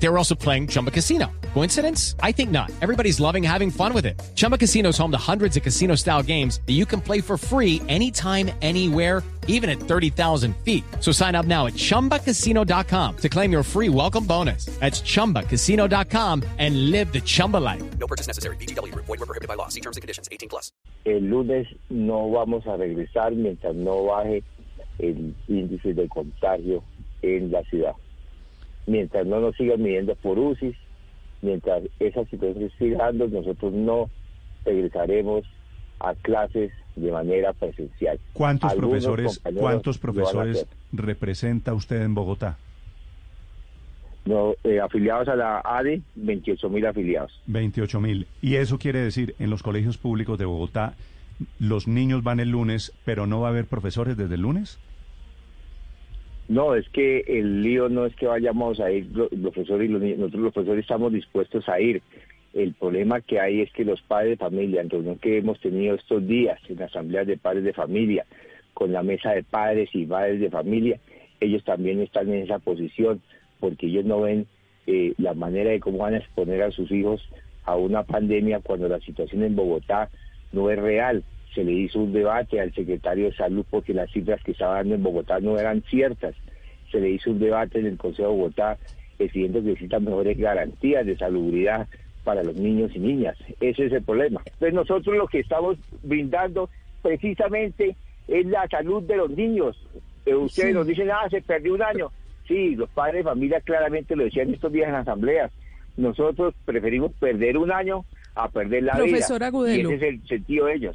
They were also playing Chumba Casino. Coincidence? I think not. Everybody's loving having fun with it. Chumba Casino is home to hundreds of casino style games that you can play for free anytime, anywhere, even at 30,000 feet. So sign up now at chumbacasino.com to claim your free welcome bonus. That's chumbacasino.com and live the Chumba life. No purchase necessary. BGW. Void were prohibited by law. See terms and conditions. 18 plus. El lunes no vamos a regresar mientras no baje el índice de contagio en la ciudad. Mientras no nos sigan midiendo por UCI, mientras esa situación siga dando, nosotros no regresaremos a clases de manera presencial. ¿Cuántos Algunos profesores, cuántos profesores representa usted en Bogotá? No, eh, afiliados a la ADE, 28 mil afiliados. 28 mil. Y eso quiere decir, en los colegios públicos de Bogotá, los niños van el lunes, pero no va a haber profesores desde el lunes. No, es que el lío no es que vayamos a ir profesores y los nosotros los profesores estamos dispuestos a ir. El problema que hay es que los padres de familia, en reunión que hemos tenido estos días en asambleas de padres de familia, con la mesa de padres y madres de familia, ellos también están en esa posición porque ellos no ven eh, la manera de cómo van a exponer a sus hijos a una pandemia cuando la situación en Bogotá no es real. Se le hizo un debate al secretario de Salud porque las cifras que estaba dando en Bogotá no eran ciertas. Se le hizo un debate en el Consejo de Bogotá exigiendo que necesitan mejores garantías de salubridad para los niños y niñas. Ese es el problema. Pues nosotros lo que estamos brindando precisamente es la salud de los niños. Eh, ustedes nos dicen, ah, se perdió un año. Sí, los padres de familia claramente lo decían estos días en asambleas. Nosotros preferimos perder un año a perder la Profesor vida. Agudelo. Y ese es el sentido de ellos.